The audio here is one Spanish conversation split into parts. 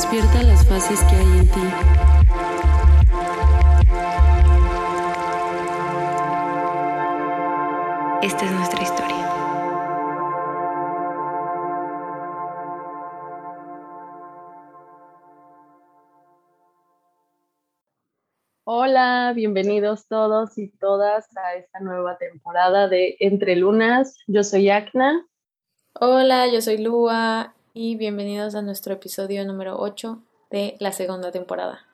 Despierta las fases que hay en ti. Esta es nuestra historia. Hola, bienvenidos todos y todas a esta nueva temporada de Entre Lunas. Yo soy Acna. Hola, yo soy Lua y bienvenidos a nuestro episodio número 8 de la segunda temporada.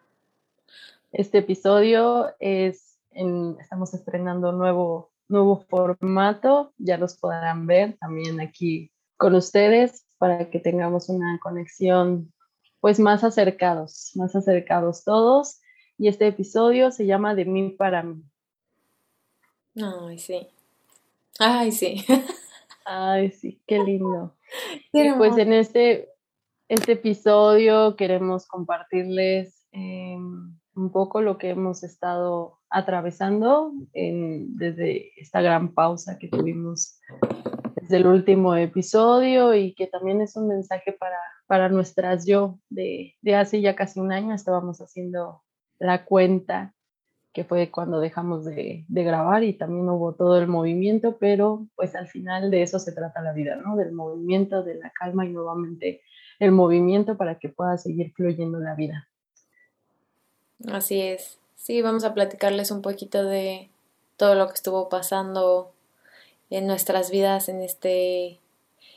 Este episodio es, en- estamos estrenando nuevo, nuevo formato, ya los podrán ver también aquí con ustedes para que tengamos una conexión pues más acercados, más acercados todos. Y este episodio se llama De mí para mí. Ay, sí. Ay, sí. Ay, sí, qué lindo. Qué pues en este, este episodio queremos compartirles eh, un poco lo que hemos estado atravesando en- desde esta gran pausa que tuvimos desde el último episodio y que también es un mensaje para, para nuestras yo de, de hace ya casi un año. Estábamos haciendo la cuenta que fue cuando dejamos de, de grabar y también hubo todo el movimiento, pero pues al final de eso se trata la vida, ¿no? Del movimiento, de la calma y nuevamente el movimiento para que pueda seguir fluyendo la vida. Así es. Sí, vamos a platicarles un poquito de todo lo que estuvo pasando en nuestras vidas en este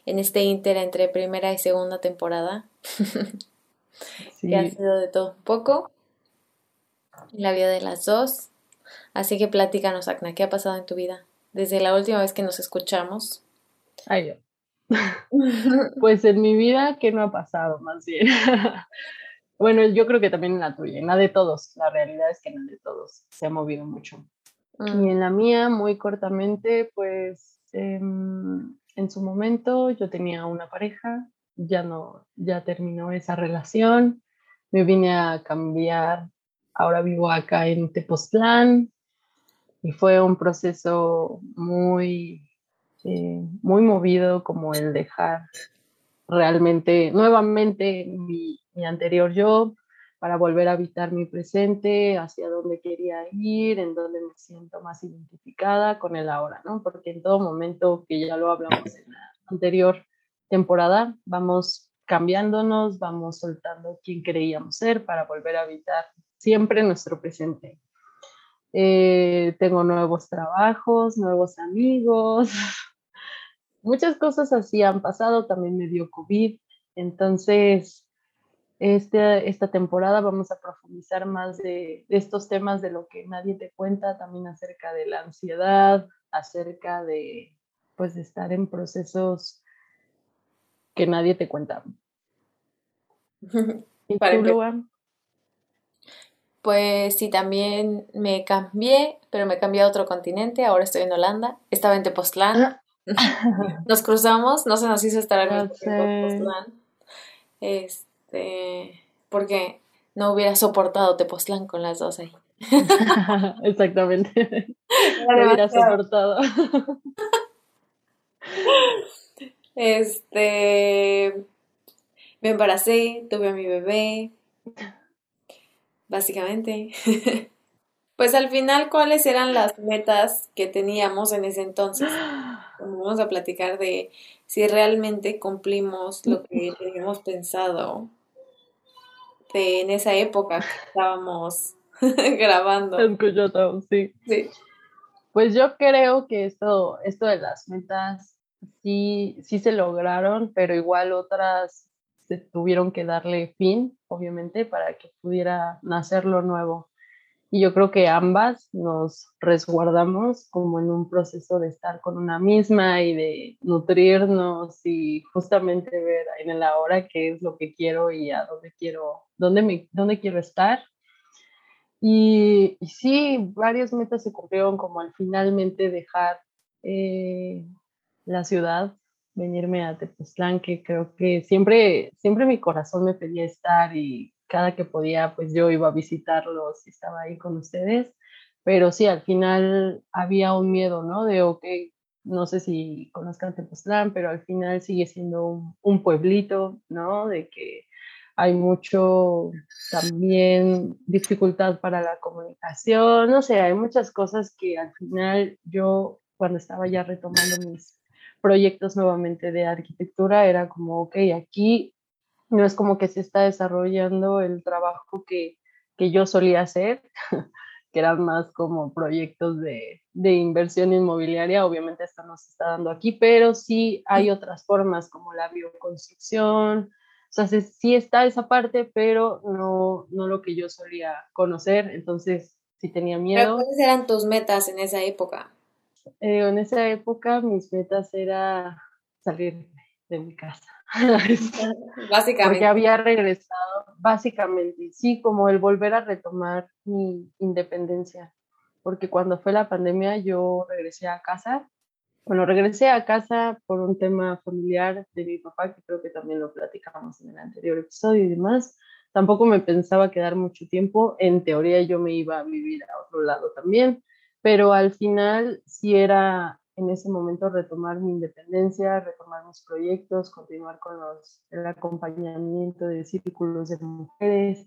en este inter entre primera y segunda temporada, Sí, que ha sido de todo un poco en la vida de las dos. Así que platícanos, Acna, ¿qué ha pasado en tu vida desde la última vez que nos escuchamos? ay, yo. Pues en mi vida, ¿qué no ha pasado más bien? bueno, yo creo que también en la tuya, en la de todos. La realidad es que en la de todos se ha movido mucho. Mm, Y en la mía, muy cortamente, pues em, en su momento yo tenía una pareja, ya no, ya terminó esa relación, me vine a cambiar, ahora vivo acá en Tepoztlán y fue un proceso muy, eh, muy movido como el dejar realmente nuevamente mi, anterior yo para volver a habitar mi presente, hacia dónde quería ir, en dónde me siento más identificada con el ahora, ¿no? Porque en todo momento, que ya lo hablamos en la anterior temporada, vamos cambiándonos, vamos soltando quién creíamos ser para volver a habitar siempre nuestro presente. Eh, tengo nuevos trabajos, nuevos amigos, muchas cosas así han pasado, también me dio COVID, entonces este, esta temporada vamos a profundizar más de, de estos temas de lo que nadie te cuenta, también acerca de la ansiedad, acerca de pues de estar en procesos que nadie te cuenta. ¿Y tú. Pues sí, también me cambié, pero me cambié a otro continente. Ahora estoy en Holanda. Estaba en Tepoztlán. Nos cruzamos, no se nos hizo estar en. Tepoztlán. Este, porque no hubiera soportado Tepoztlán con las dos ahí. Exactamente. Te hubiera soportado. Este, me embaracé, tuve a mi bebé, básicamente. Pues al final, ¿cuáles eran las metas que teníamos en ese entonces? Vamos a platicar de si realmente cumplimos lo que teníamos pensado de en esa época que estábamos grabando. Sí. Sí. Pues yo creo que esto, esto de las metas sí, sí se lograron, pero igual otras se tuvieron que darle fin, obviamente, para que pudiera nacer lo nuevo. y yo creo que ambas nos resguardamos como en un proceso de estar con una misma y de nutrirnos y justamente ver en el ahora qué es lo que quiero y a dónde quiero, dónde, dónde quiero estar. Y, sí, varias metas se cumplieron como al finalmente dejar eh, la ciudad, venirme a Tepoztlán, que creo que siempre, siempre mi corazón me pedía estar y cada que podía, pues yo iba a visitarlos y estaba ahí con ustedes. Pero sí, al final había un miedo, ¿no? De, ok, no sé si conozcan Tepoztlán, pero al final sigue siendo un, pueblito, ¿no? De que hay mucho también dificultad para la comunicación, no sé, hay muchas cosas que al final yo cuando estaba ya retomando mis proyectos nuevamente de arquitectura era como, ok, aquí no es como que se está desarrollando el trabajo que, yo solía hacer, que eran más como proyectos de, inversión inmobiliaria. Obviamente esto no se está dando aquí, pero sí hay otras formas como la bioconstrucción. O sea, sí está esa parte, pero no, no lo que yo solía conocer. Entonces, sí tenía miedo. ¿Cuáles eran tus metas en esa época? Eh, en esa época mis metas era salir de mi casa. básicamente. Porque había regresado, básicamente, sí, como el volver a retomar mi independencia. Porque cuando fue la pandemia yo regresé a casa. Bueno, regresé a casa por un tema familiar de mi papá, que creo que también lo platicamos en el anterior episodio y demás. Tampoco me pensaba quedar mucho tiempo. En teoría yo me iba a vivir a otro lado también, pero al final sí era en ese momento retomar mi independencia, retomar mis proyectos, continuar con los, el acompañamiento de círculos de mujeres.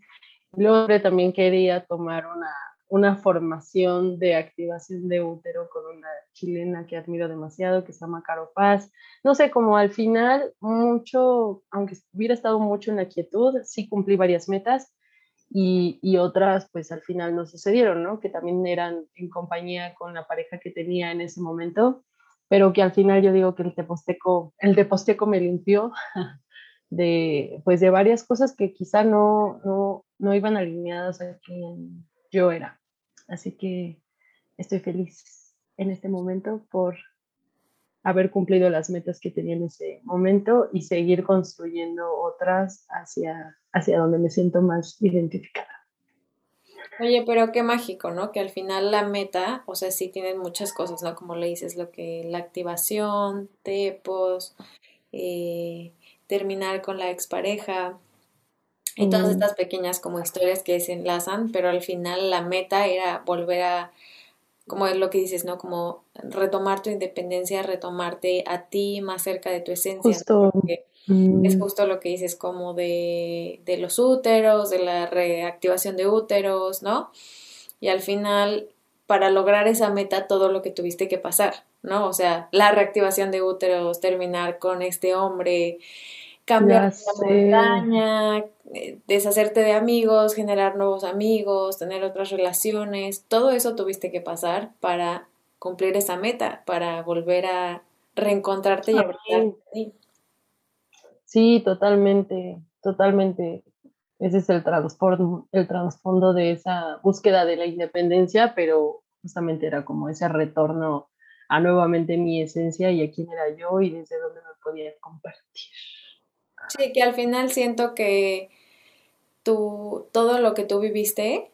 Luego también quería tomar una, una formación de activación de útero con una chilena que admiro demasiado, que se llama Caro Paz. No sé, como al final, mucho, aunque hubiera estado mucho en la quietud, sí cumplí varias metas, y, otras pues al final no sucedieron, ¿no? Que también eran en compañía con la pareja que tenía en ese momento, pero que al final yo digo que el teposteco, el teposteco me limpió de pues de varias cosas que quizá no, no, no iban alineadas a quien yo era. Así que estoy feliz en este momento por haber cumplido las metas que tenía en ese momento y seguir construyendo otras hacia, hacia donde me siento más identificada. Oye, pero qué mágico, ¿no? Que al final la meta, o sea, sí tienen muchas cosas, ¿no? Como le dices, lo que la activación, tepos, eh, terminar con la expareja y todas estas pequeñas como historias que se enlazan, pero al final la meta era volver a como es lo que dices, ¿no? Como retomar tu independencia, retomarte a ti más cerca de tu esencia. Justo. Es mm. justo lo que dices, como de, de los úteros, de la reactivación de úteros, ¿no? Y al final, para lograr esa meta, todo lo que tuviste que pasar, ¿no? O sea, la reactivación de úteros, terminar con este hombre, cambiar la montaña, eh, deshacerte de amigos, generar nuevos amigos, tener otras relaciones, todo eso tuviste que pasar para cumplir esa meta, para volver a reencontrarte y abrazarte. Sí, totalmente, totalmente. Ese es el trasfondo, el trasfondo de esa búsqueda de la independencia, pero justamente era como ese retorno a nuevamente mi esencia y a quién era yo y desde dónde me podía compartir. Sí, que al final siento que tú, todo lo que tú viviste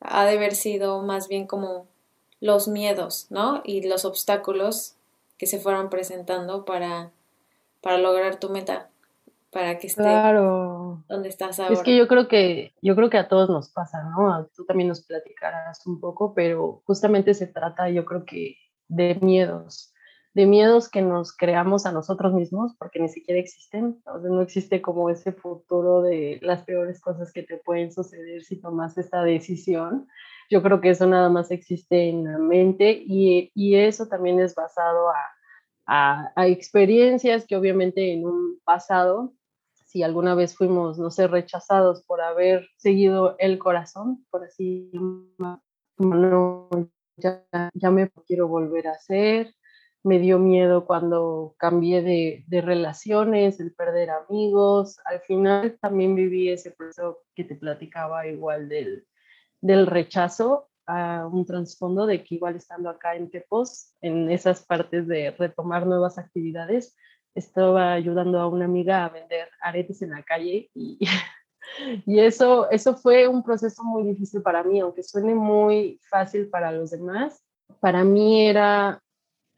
ha de haber sido más bien como los miedos, ¿no? Y los obstáculos que se fueron presentando para, para lograr tu meta, para que esté claro. donde estás ahora. Es que yo creo que, yo creo que a todos nos pasa, ¿no? Tú también nos platicarás un poco, pero justamente se trata, yo creo que, de miedos de miedos que nos creamos a nosotros mismos, porque ni siquiera existen, o sea, no existe como ese futuro de las peores cosas que te pueden suceder si tomas esta decisión. Yo creo que eso nada más existe en la mente y, y eso también es basado a, a, a, experiencias que obviamente en un pasado, si alguna vez fuimos, no sé, rechazados por haber seguido el corazón, por así no, ya, ya me quiero volver a hacer, me dio miedo cuando cambié de, de, relaciones, el perder amigos. Al final también viví ese proceso que te platicaba igual del, del rechazo a un trasfondo de que igual estando acá en Tepos, en esas partes de retomar nuevas actividades, estaba ayudando a una amiga a vender aretes en la calle y, y eso, eso fue un proceso muy difícil para mí, aunque suene muy fácil para los demás, para mí era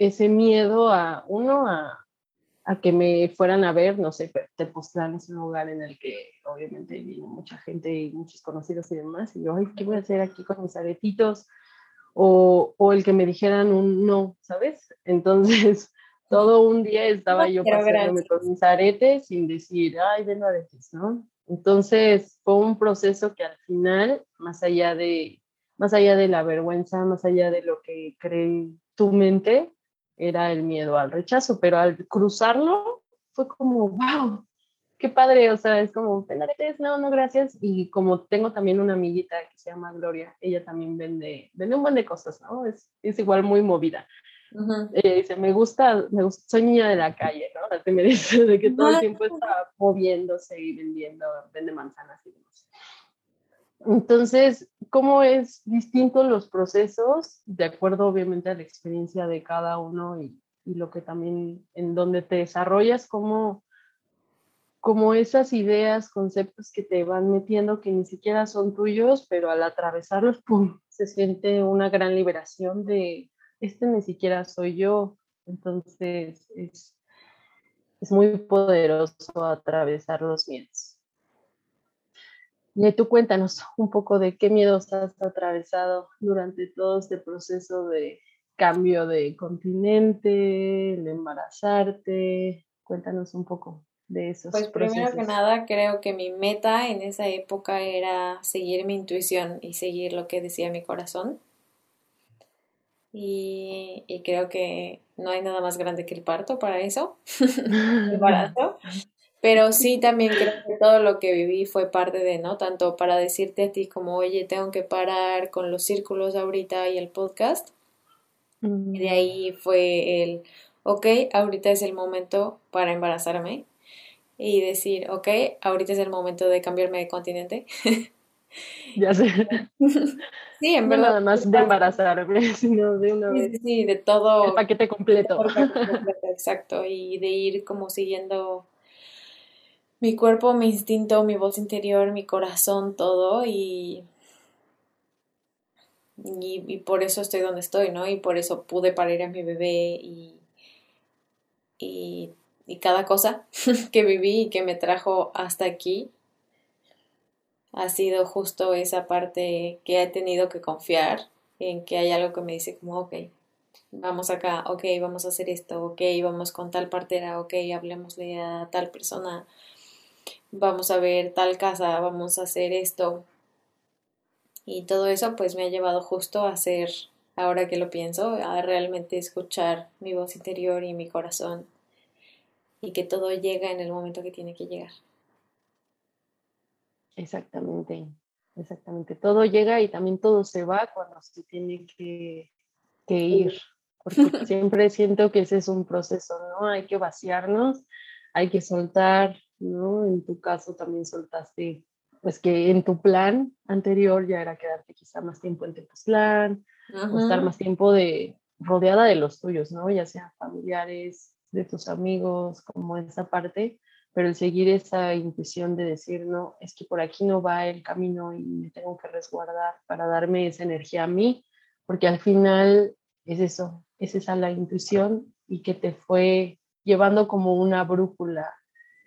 ese miedo a, uno, a, a que me fueran a ver, no sé, Tepoztlán es un lugar en el que obviamente viene mucha gente y muchos conocidos y demás, y yo, ay, ¿qué voy a hacer aquí con mis aretitos? O, o el que me dijeran un no, ¿sabes? Entonces, todo un día estaba yo paseándome con mis aretes sin decir, ay, ven aretes, ¿no? Entonces, fue un proceso que al final, más allá de, más allá de la vergüenza, más allá de lo que cree tu mente, era el miedo al rechazo, pero al cruzarlo fue como, wow, qué padre, o sea, es como, aretes, no, no, gracias. Y como tengo también una amiguita que se llama Gloria, ella también vende, vende un buen de cosas, ¿no? Es, es igual muy movida. dice, me gusta, me gusta, soy niña de la calle, ¿no? Así me dice, de que todo el tiempo está moviéndose y vendiendo, vende manzanas y demás. Entonces, ¿cómo es distinto los procesos? De acuerdo, obviamente, a la experiencia de cada uno y, lo que también, en donde te desarrollas, como, como esas ideas, conceptos que te van metiendo que ni siquiera son tuyos, pero al atravesarlos, se siente una gran liberación de, este ni siquiera soy yo. Entonces, es, es muy poderoso atravesar los miedos. Y tú cuéntanos un poco de qué miedos has atravesado durante todo este proceso de cambio de continente, el embarazarte. Cuéntanos un poco de esos pues primero que nada, creo que mi meta en esa época era seguir mi intuición y seguir lo que decía mi corazón. Y, y creo que no hay nada más grande que el parto para eso, el embarazo. Pero sí, también creo que todo lo que viví fue parte de, ¿no? Tanto para decirte a ti como, oye, tengo que parar con los círculos ahorita y el podcast. Y de mm. ahí fue el, ok, ahorita es el momento para embarazarme. Y decir, ok, ahorita es el momento de cambiarme de continente. Ya sé. Sí, en verdad. nada más de embarazarme, sino de una vez. Sí, de todo. El paquete completo. Exacto. Y de ir como siguiendo mi cuerpo, mi instinto, mi voz interior, mi corazón, todo y, y, por eso estoy donde estoy, ¿no? Y por eso pude parir a mi bebé y, y, y cada cosa que viví y que me trajo hasta aquí ha sido justo esa parte que he tenido que confiar en que hay algo que me dice como, ok, vamos acá, ok, vamos a hacer esto, ok, vamos con tal partera, ok, hablemosle a tal persona, vamos a ver tal casa, vamos a hacer esto. Y todo eso pues me ha llevado justo a hacer, ahora que lo pienso, a realmente escuchar mi voz interior y mi corazón y que todo llega en el momento que tiene que llegar. Exactamente, exactamente. Todo llega y también todo se va cuando se tiene que, que ir, porque siempre siento que ese es un proceso, ¿no? Hay que vaciarnos, hay que soltar, ¿no? En tu caso también soltaste, pues que en tu plan anterior ya era quedarte quizá más tiempo en tu plan, estar más tiempo de rodeada de los tuyos, ¿no? Ya sea familiares, de tus amigos, como esa parte, pero el seguir esa intuición de decir, no, es que por aquí no va el camino y me tengo que resguardar para darme esa energía a mí, porque al final es eso, es esa la intuición y que te fue llevando como una brújula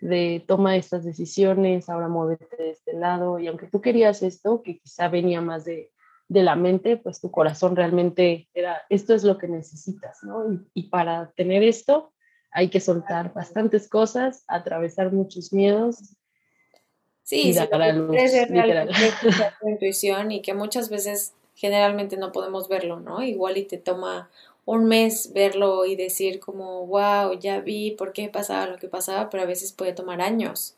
de toma estas decisiones, ahora muévete de este lado, y aunque tú querías esto, que quizá venía más de, de la mente, pues tu corazón realmente era, esto es lo que necesitas, ¿no? Y, y para tener esto hay que soltar bastantes cosas, atravesar muchos miedos. Sí, y dar a luz, tu intuición y que muchas veces generalmente no podemos verlo, ¿no? Igual y te toma un mes verlo y decir como, wow, ya vi por qué pasaba lo que pasaba, pero a veces puede tomar años,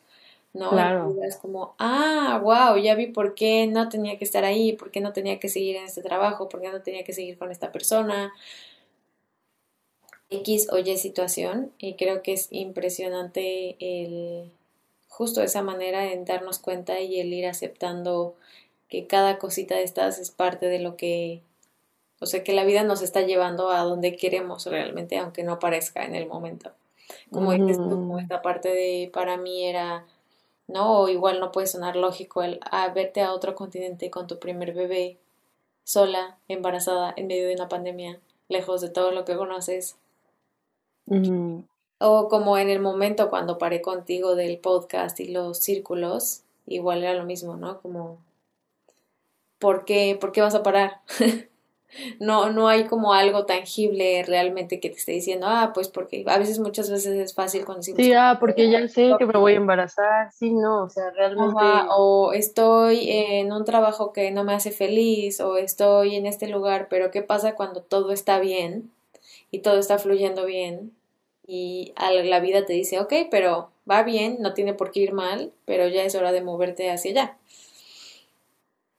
¿no? Claro. es como, ah, wow, ya vi por qué no tenía que estar ahí, por qué no tenía que seguir en este trabajo, por qué no tenía que seguir con esta persona. X o Y situación y creo que es impresionante el justo esa manera en darnos cuenta y el ir aceptando que cada cosita de estas es parte de lo que, o sea, que la vida nos está llevando a donde queremos realmente, aunque no parezca en el momento. Como dices tú, como esta parte de, para mí era, ¿no? O igual no puede sonar lógico el a verte a otro continente con tu primer bebé, sola, embarazada, en medio de una pandemia, lejos de todo lo que conoces. O como en el momento cuando paré contigo del podcast y los círculos, igual era lo mismo, ¿no? Como, ¿por qué, ¿por qué vas a parar? no, no hay como algo tangible realmente que te esté diciendo, ah, pues porque a veces, muchas veces es fácil cuando decimos. Sí, ah, porque ya sé que me voy a embarazar, sí, no, o sea, realmente. o estoy en un trabajo que no me hace feliz, o estoy en este lugar, pero ¿qué pasa cuando todo está bien y todo está fluyendo bien? Y la vida te dice, ok, pero va bien, no tiene por qué ir mal, pero ya es hora de moverte hacia allá.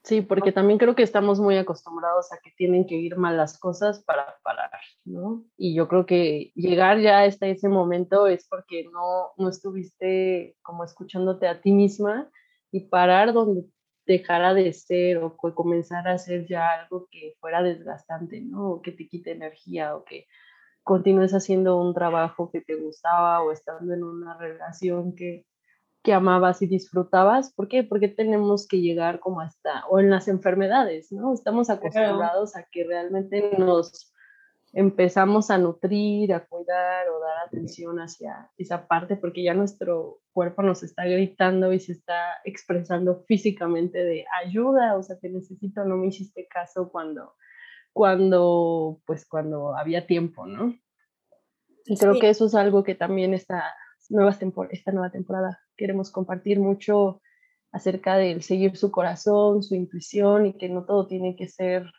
Sí, porque también creo que estamos muy acostumbrados a que tienen que ir mal las cosas para parar, ¿no? Y yo creo que llegar ya hasta ese momento es porque no, no estuviste como escuchándote a ti misma y parar donde dejara de ser o comenzar a hacer ya algo que fuera desgastante, ¿no? O que te quite energía o que continúes haciendo un trabajo que te gustaba o estando en una relación que que amabas y disfrutabas. ¿Por qué? Porque tenemos que llegar como hasta, o en las enfermedades, ¿no? Estamos acostumbrados a que realmente nos empezamos a nutrir, a cuidar o dar atención hacia esa parte, porque ya nuestro cuerpo nos está gritando y se está expresando físicamente de ayuda, o sea, te necesito, no me hiciste caso cuando, cuando, pues cuando había tiempo, ¿no? Y creo que eso es algo que también está nuevas esta nueva temporada. Queremos compartir mucho acerca del seguir su corazón, su intuición y que no todo tiene que ser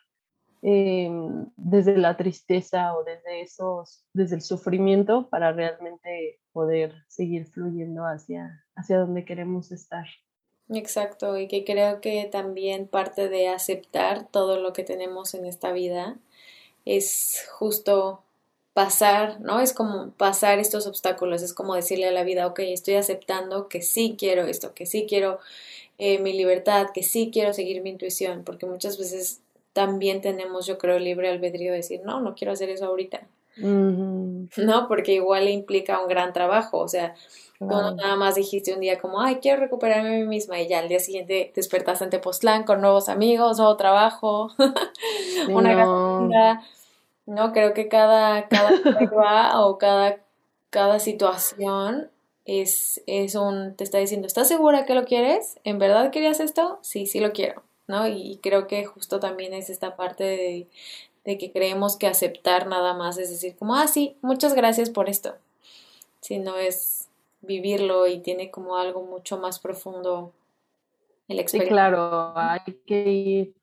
em, desde la tristeza o desde esos, desde el sufrimiento para realmente poder seguir fluyendo hacia, hacia donde queremos estar. Exacto, y que creo que también parte de aceptar todo lo que tenemos en esta vida es justo pasar, ¿no? Es como pasar estos obstáculos, es como decirle a la vida, ok, estoy aceptando que sí quiero esto, que sí quiero eh, mi libertad, que sí quiero seguir mi intuición, porque muchas veces también tenemos, yo creo, libre albedrío de decir, no, no quiero hacer eso ahorita. No, porque igual implica un gran trabajo, o sea, no nada más dijiste un día como, ay, quiero recuperarme a mí misma y ya al día siguiente despertaste ante Postlán con nuevos amigos, nuevo trabajo, una gran no, creo que cada, cada prueba o cada, cada situación es, es un, te está diciendo, ¿estás segura que lo quieres? ¿En verdad querías esto? Sí, sí lo quiero, ¿no? Y creo que justo también es esta parte de, de que creemos que aceptar nada más es decir, como, ah, sí, muchas gracias por esto. Sino es vivirlo y tiene como algo mucho más profundo el experiencia. Sí, claro, hay que ir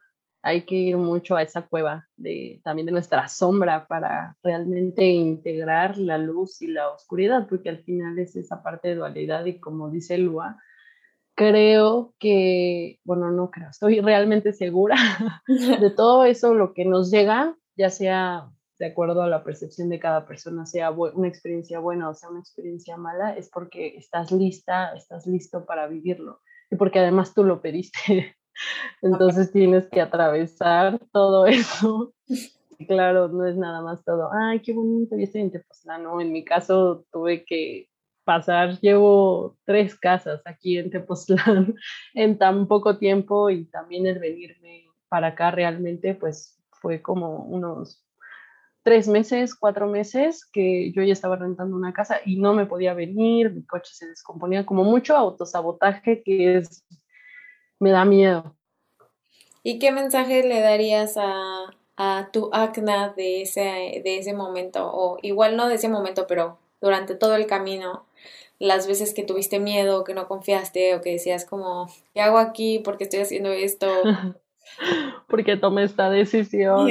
hay que ir mucho a esa cueva de, también de nuestra sombra para realmente integrar la luz y la oscuridad, porque al final es esa parte de dualidad y como dice Lua, creo que, bueno, no creo, estoy realmente segura de todo eso, lo que nos llega, ya sea de acuerdo a la percepción de cada persona, sea una experiencia buena o sea una experiencia mala, es porque estás lista, estás listo para vivirlo y porque además tú lo pediste. Entonces tienes que atravesar todo eso. Claro, no es nada más todo, ay, qué bonito, yo estoy en Tepoztlán, En mi caso tuve que pasar, llevo tres casas aquí en Tepoztlán en tan poco tiempo y también el venirme para acá realmente pues fue como unos tres meses, cuatro meses que yo ya estaba rentando una casa y no me podía venir, mi coche se descomponía como mucho autosabotaje que es me da miedo. ¿Y qué mensaje le darías a, a tu acna de ese, de ese momento? O igual no de ese momento, pero durante todo el camino, las veces que tuviste miedo, que no confiaste o que decías como, ¿qué hago aquí? ¿Por qué estoy haciendo esto? Porque tomé esta decisión.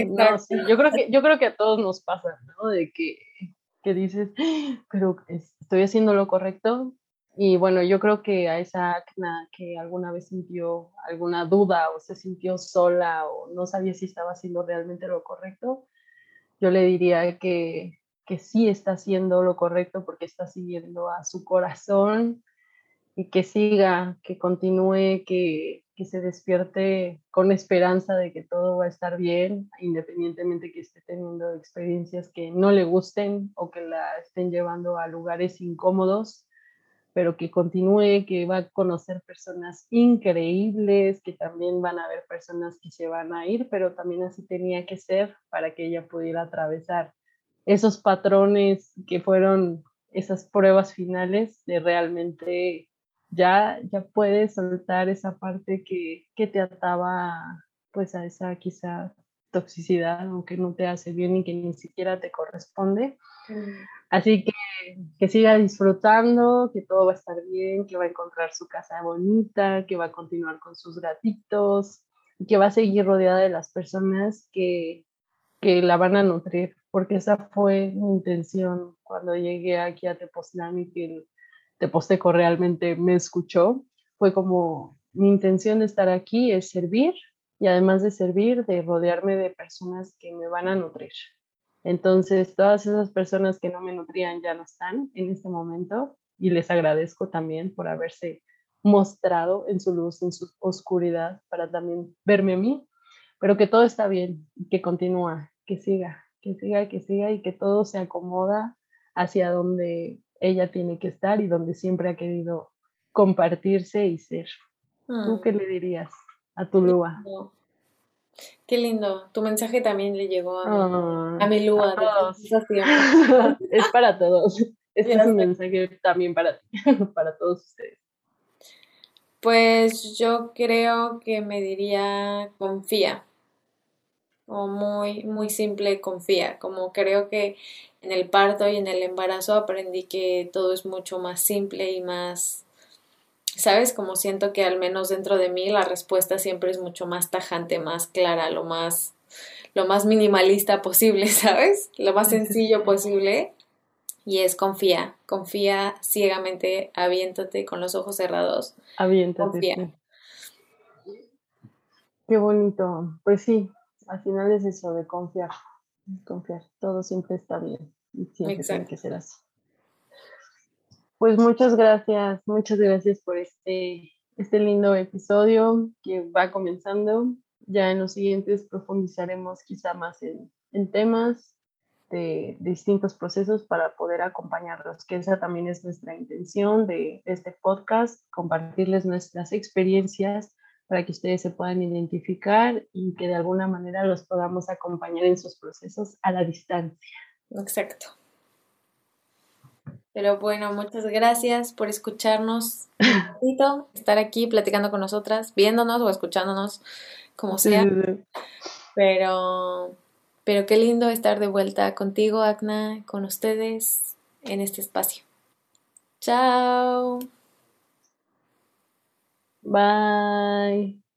yo creo que yo creo que a todos nos pasa, ¿no? De que, que dices, pero estoy haciendo lo correcto, y bueno, yo creo que a esa acna que alguna vez sintió alguna duda o se sintió sola o no sabía si estaba haciendo realmente lo correcto, yo le diría que, que sí está haciendo lo correcto porque está siguiendo a su corazón y que siga, que continúe, que, que se despierte con esperanza de que todo va a estar bien, independientemente que esté teniendo experiencias que no le gusten o que la estén llevando a lugares incómodos, pero que continúe, que va a conocer personas increíbles, que también van a haber personas que se van a ir, pero también así tenía que ser para que ella pudiera atravesar esos patrones que fueron esas pruebas finales de realmente ya, ya puedes soltar esa parte que, que te ataba pues a esa quizá toxicidad o que no te hace bien y que ni siquiera te corresponde. Mm. Así que que siga disfrutando, que todo va a estar bien, que va a encontrar su casa bonita, que va a continuar con sus gatitos, que va a seguir rodeada de las personas que, que la van a nutrir, porque esa fue mi intención cuando llegué aquí a Tepoztlán y que Teposteco realmente me escuchó. Fue como mi intención de estar aquí es servir y además de servir, de rodearme de personas que me van a nutrir. Entonces, todas esas personas que no me nutrían ya no están en este momento y les agradezco también por haberse mostrado en su luz, en su oscuridad, para también verme a mí, pero que todo está bien, que continúa, que siga, que siga, que siga y que todo se acomoda hacia donde ella tiene que estar y donde siempre ha querido compartirse y ser. ¿Tú qué mm. le dirías a tu Lua? Qué lindo. Tu mensaje también le llegó a, mi, a Lua. es para todos. Este es un mensaje también para ti, para todos ustedes. Pues yo creo que me diría confía. O muy, muy simple, confía. Como creo que en el parto y en el embarazo aprendí que todo es mucho más simple y más ¿sabes? Como siento que al menos dentro de mí la respuesta siempre es mucho más tajante, más clara, lo más, lo más minimalista posible, ¿sabes? Lo más sencillo posible. Y es confía, confía ciegamente, aviéntate con los ojos cerrados. Aviéntate. Confía. Qué bonito. Pues sí, al final es eso de confiar. Confiar. Todo siempre está bien. Y siempre tiene que ser así. Pues muchas gracias, muchas gracias por este, este lindo episodio que va comenzando. Ya en los siguientes profundizaremos quizá más en, temas de, distintos procesos para poder acompañarlos, que esa también es nuestra intención de este podcast, compartirles nuestras experiencias para que ustedes se puedan identificar y que de alguna manera los podamos acompañar en sus procesos a la distancia. Exacto. Pero bueno, muchas gracias por escucharnos un estar aquí platicando con nosotras, viéndonos o escuchándonos, como sea. Pero, pero qué lindo estar de vuelta contigo, Agna, con ustedes en este espacio. Chao. Bye.